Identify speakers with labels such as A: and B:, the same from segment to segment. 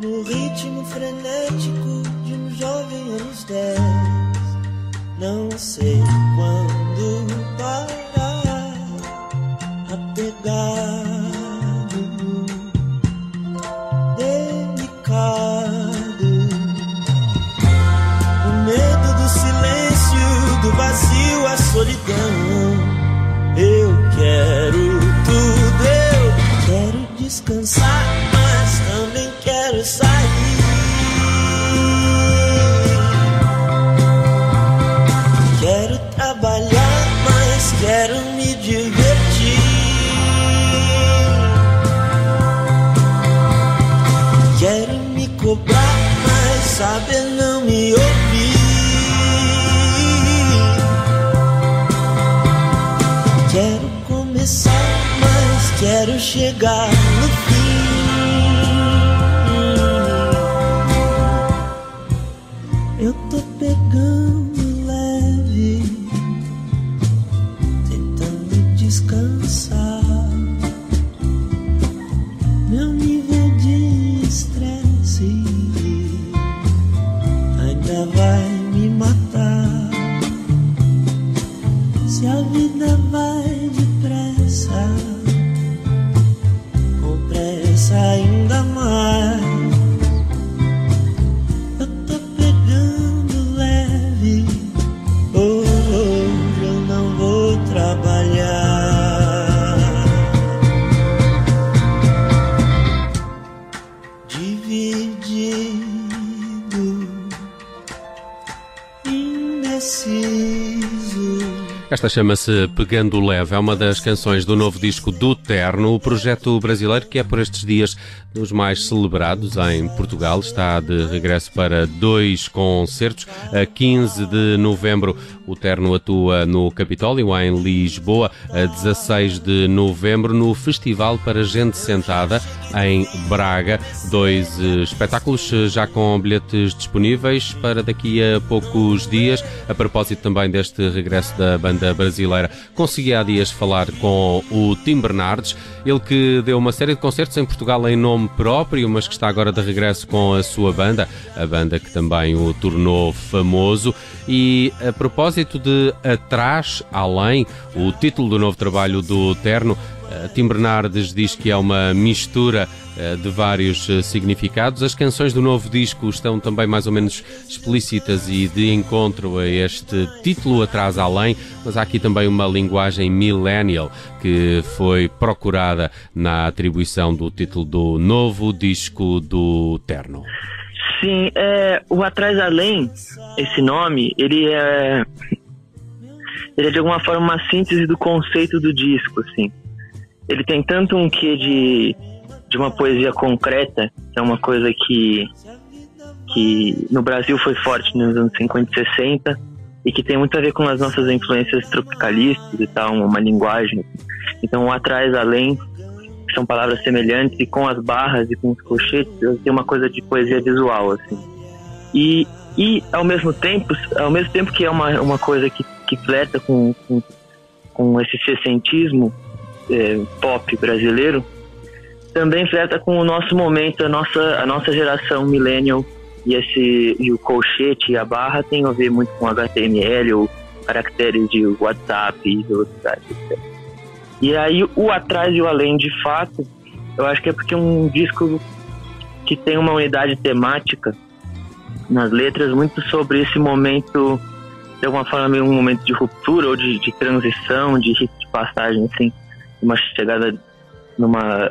A: no ritmo frenético de um jovem anos dez. Não sei quando parar, chegar
B: Esta chama-se Pegando Leve, é uma das canções do novo disco do Terno, o projeto brasileiro que é por estes dias dos mais celebrados em Portugal. Está de regresso para dois concertos. A 15 de novembro, o Terno atua no Capitólio, em Lisboa. A 16 de novembro, no Festival para Gente Sentada, em Braga. Dois espetáculos já com bilhetes disponíveis para daqui a poucos dias. A propósito também deste regresso da banda brasileira, consegui há dias falar com o Tim Bernardes, ele que deu uma série de concertos em Portugal em nome próprio, mas que está agora de regresso com a sua banda, a banda que também o tornou famoso. E a propósito de Atrás, Além, o título do novo trabalho do Terno, Tim Bernardes diz que é uma mistura eh, de vários eh, significados. As canções do novo disco estão também mais ou menos explícitas e de encontro a este título Atrás Além, mas há aqui também uma linguagem millennial que foi procurada na atribuição do título do novo disco do Terno.
C: Sim, é, o Atrás Além, esse nome, ele é. Ele é de alguma forma uma síntese do conceito do disco, assim. Ele tem tanto um quê de, de uma poesia concreta, que é uma coisa que, que no Brasil foi forte nos anos 50 e 60, e que tem muito a ver com as nossas influências tropicalistas e tal, uma linguagem. Então, Atrás Além são palavras semelhantes e com as barras e com os colchetes tem uma coisa de poesia visual assim e, e ao mesmo tempo ao mesmo tempo que é uma, uma coisa que, que flerta com, com, com esse sessentismo é, pop brasileiro também flerta com o nosso momento a nossa a nossa geração millennial e esse e o colchete e a barra tem a ver muito com HTML ou caracteres de WhatsApp e velocidade etc. E aí o atrás e o além de fato, eu acho que é porque é um disco que tem uma unidade temática nas letras muito sobre esse momento, de alguma forma meio um momento de ruptura ou de, de transição, de passagem, assim, uma chegada numa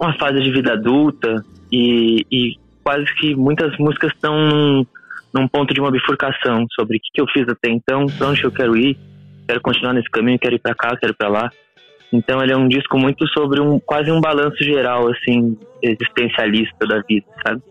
C: uma fase de vida adulta e, e quase que muitas músicas estão num, num ponto de uma bifurcação sobre o que, que eu fiz até então, para onde eu quero ir, quero continuar nesse caminho, quero ir para cá, quero ir para lá. Então ele é um disco muito sobre um quase um balanço geral assim existencialista da vida, sabe?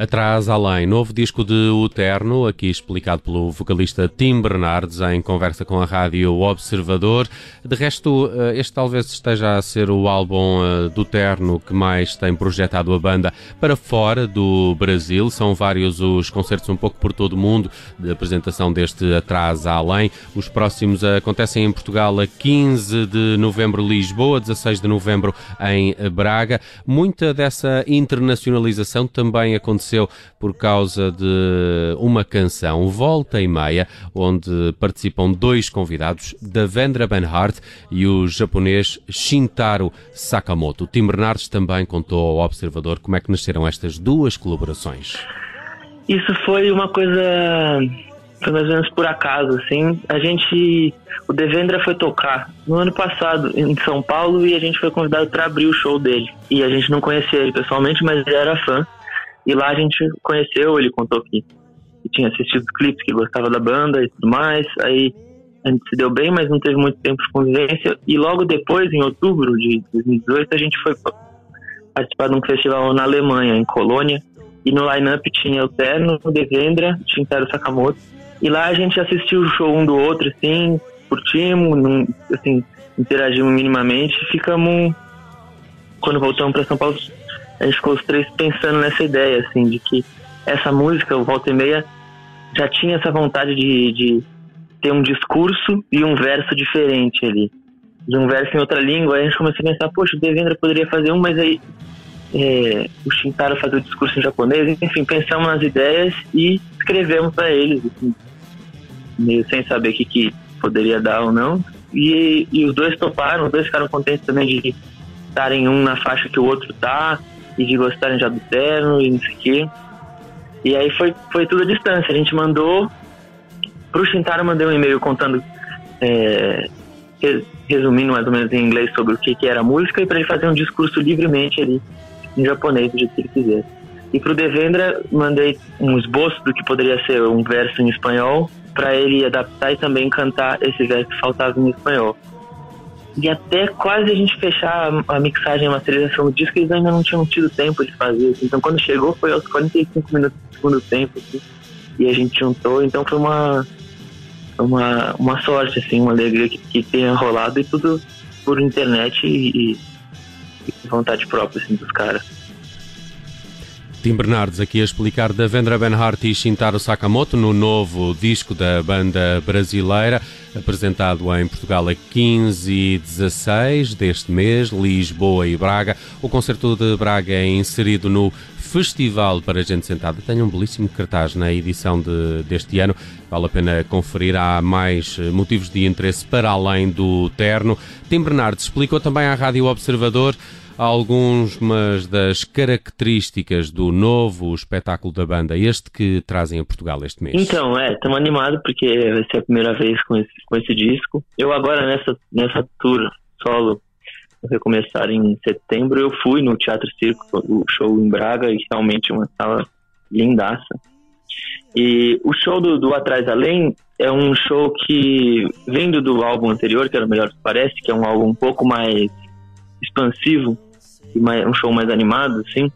B: Atrás Além, novo disco de Uterno, aqui explicado pelo vocalista Tim Bernardes em conversa com a rádio Observador. De resto, eh, este talvez esteja a ser o álbum eh, do Terno que mais tem projetado a banda para fora do Brasil. São vários os concertos um pouco por todo o mundo de apresentação deste Atrás Além. Os próximos acontecem em Portugal a 15 de novembro Lisboa, 16 de novembro em Braga. Muita dessa internacionalização também aconteceu aconteceu por causa de uma canção, Volta e Meia, onde participam dois convidados, Davendra Benhart e o japonês Shintaro Sakamoto. Tim Bernardes também contou ao Observador como é que nasceram estas duas colaborações.
C: Isso foi uma coisa foi mais ou menos por acaso, assim. A gente, o Devendra foi tocar no ano passado em São Paulo e a gente foi convidado para abrir o show dele. E a gente não conhecia ele pessoalmente, mas ele era fã. E lá a gente conheceu, ele contou que, que tinha assistido os clipes, que gostava da banda e tudo mais. Aí a gente se deu bem, mas não teve muito tempo de convivência. E logo depois, em outubro de 2018, a gente foi participar de um festival na Alemanha, em Colônia. E no line-up tinha o Terno, o Devendra, Shintaro Sakamoto. E lá a gente assistiu o show um do outro, assim, curtimos, não, assim, interagimos minimamente. Ficamos, quando voltamos para São Paulo, a gente ficou os três pensando nessa ideia, assim, de que essa música, o Volta e Meia, já tinha essa vontade de, de ter um discurso e um verso diferente ali. De um verso em outra língua, aí a gente começou a pensar, poxa, o Devendra poderia fazer um, mas aí é, o Shintaro fazer o discurso em japonês, enfim, pensamos nas ideias e escrevemos para eles, assim, meio sem saber o que, que poderia dar ou não. E, e os dois toparam, os dois ficaram contentes também de estarem um na faixa que o outro tá, e de gostarem já do terno e não sei o quê. E aí foi, foi tudo à distância. A gente mandou pro Shintaro, mandei um e-mail contando, é, resumindo mais ou menos em inglês sobre o que, que era música e para ele fazer um discurso livremente ali em japonês, do jeito que ele quiser. E pro Devendra mandei um esboço do que poderia ser um verso em espanhol para ele adaptar e também cantar esse verso que faltava em espanhol. E até quase a gente fechar a mixagem e a masterização do disco, eles ainda não tinham tido tempo de fazer. Assim. Então quando chegou foi aos 45 minutos do segundo tempo, assim, e a gente juntou, então foi uma, uma, uma sorte, assim, uma alegria que, que tenha rolado e tudo por internet e, e vontade própria assim, dos caras.
B: Tim Bernardes aqui a explicar da Vendra Benhart e Shintaro Sakamoto no novo disco da banda brasileira, apresentado em Portugal a 15 e 16 deste mês, Lisboa e Braga. O concerto de Braga é inserido no Festival para Gente Sentada. Tem um belíssimo cartaz na edição de, deste ano. Vale a pena conferir. Há mais motivos de interesse para além do terno. Tim Bernardes explicou também à Rádio Observador algumas das características do novo espetáculo da banda, este que trazem a Portugal este mês?
C: Então, é, estamos animados porque vai ser a primeira vez com esse, com esse disco. Eu agora nessa, nessa tour solo, vai começar em setembro, eu fui no Teatro Circo, o show em Braga, e realmente uma sala lindaça. E o show do, do Atrás Além é um show que, vindo do álbum anterior, que era o Melhor que Parece, que é um álbum um pouco mais expansivo, mais, um show mais animado, assim.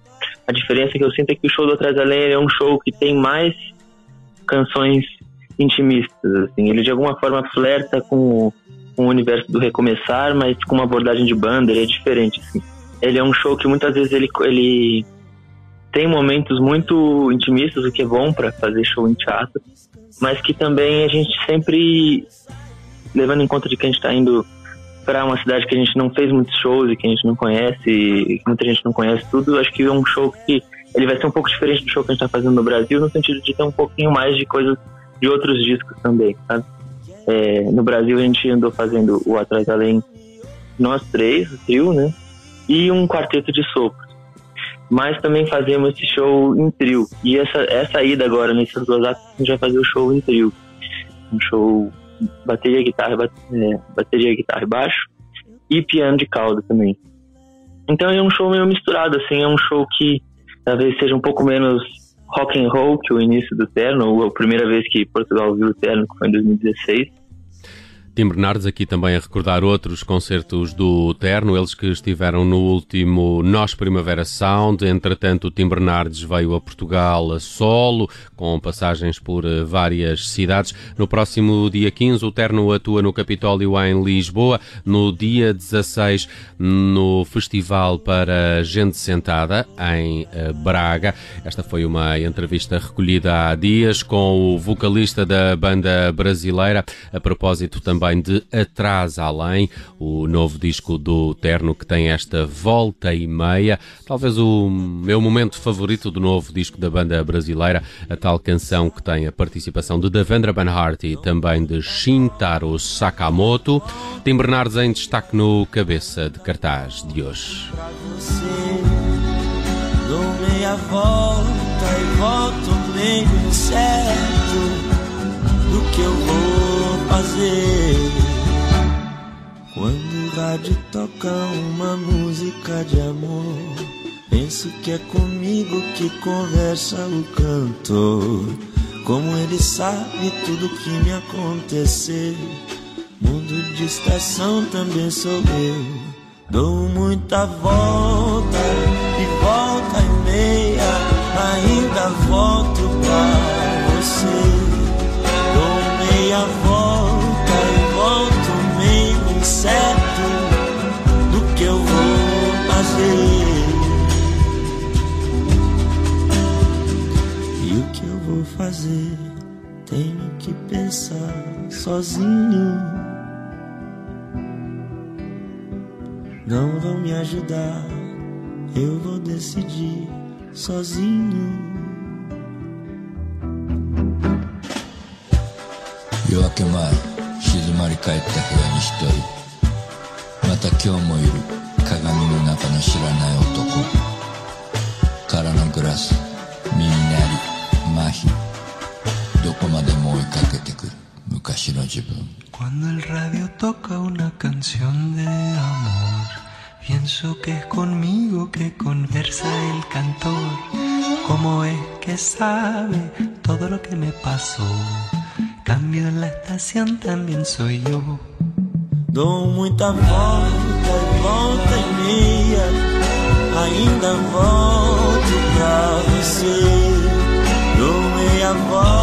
C: A diferença que eu sinto é que o show do Atrás da Lei é um show que tem mais canções intimistas, assim. Ele de alguma forma flerta com, com o universo do recomeçar, mas com uma abordagem de banda, ele é diferente, assim. Ele é um show que muitas vezes ele, ele tem momentos muito intimistas, o que é bom para fazer show em teatro, mas que também a gente sempre, levando em conta de que a gente está indo para uma cidade que a gente não fez muitos shows e que a gente não conhece, e que muita gente não conhece tudo, acho que é um show que ele vai ser um pouco diferente do show que a gente está fazendo no Brasil, no sentido de ter um pouquinho mais de coisas de outros discos também, sabe? É, no Brasil a gente andou fazendo o Atrás Além, nós três, o trio, né? E um quarteto de sopro. Mas também fazemos esse show em trio. E essa, essa ida agora, nesses duas atos, a gente vai fazer o show em trio. Um show bateria, guitarra, é, bateria, guitarra e baixo e piano de cauda também. Então é um show meio misturado, assim, é um show que talvez seja um pouco menos rock and roll que o início do Terno, ou a primeira vez que Portugal viu o Terno, que foi em 2016.
B: Tim Bernardes aqui também a recordar outros concertos do Terno, eles que estiveram no último Nós Primavera Sound. Entretanto, o Tim Bernardes veio a Portugal a solo, com passagens por eh, várias cidades. No próximo dia 15, o Terno atua no Capitólio em Lisboa. No dia 16, no Festival para Gente Sentada, em eh, Braga. Esta foi uma entrevista recolhida há dias com o vocalista da banda brasileira, a propósito também também de Atrás Além, o novo disco do Terno que tem esta volta e meia, talvez o meu momento favorito do novo disco da banda brasileira, a tal canção que tem a participação de Devendra Banhart e também de Shintaro Sakamoto. Tim Bernardes em destaque no cabeça de cartaz de hoje. Dou meia volta e volto certo do que eu vou fazer. Quando o rádio toca uma música de amor, penso que é comigo que conversa o cantor. Como ele sabe tudo que me aconteceu. Mundo de estação também sou eu. Dou muita volta e volta e meia, ainda volto pra sozinho. Não vão me ajudar, eu vou decidir sozinho.
D: 夜明け前静まり返った部屋に一人また今日もいる鏡の中の知らない男空のグラス耳
E: Cuando el radio toca una canción de amor Pienso que es conmigo que conversa el cantor ¿Cómo es que sabe todo lo que me pasó? Cambio en la estación también soy yo.
A: Dou muita volta e volta e meia, ainda volto pra você. Dou meia volta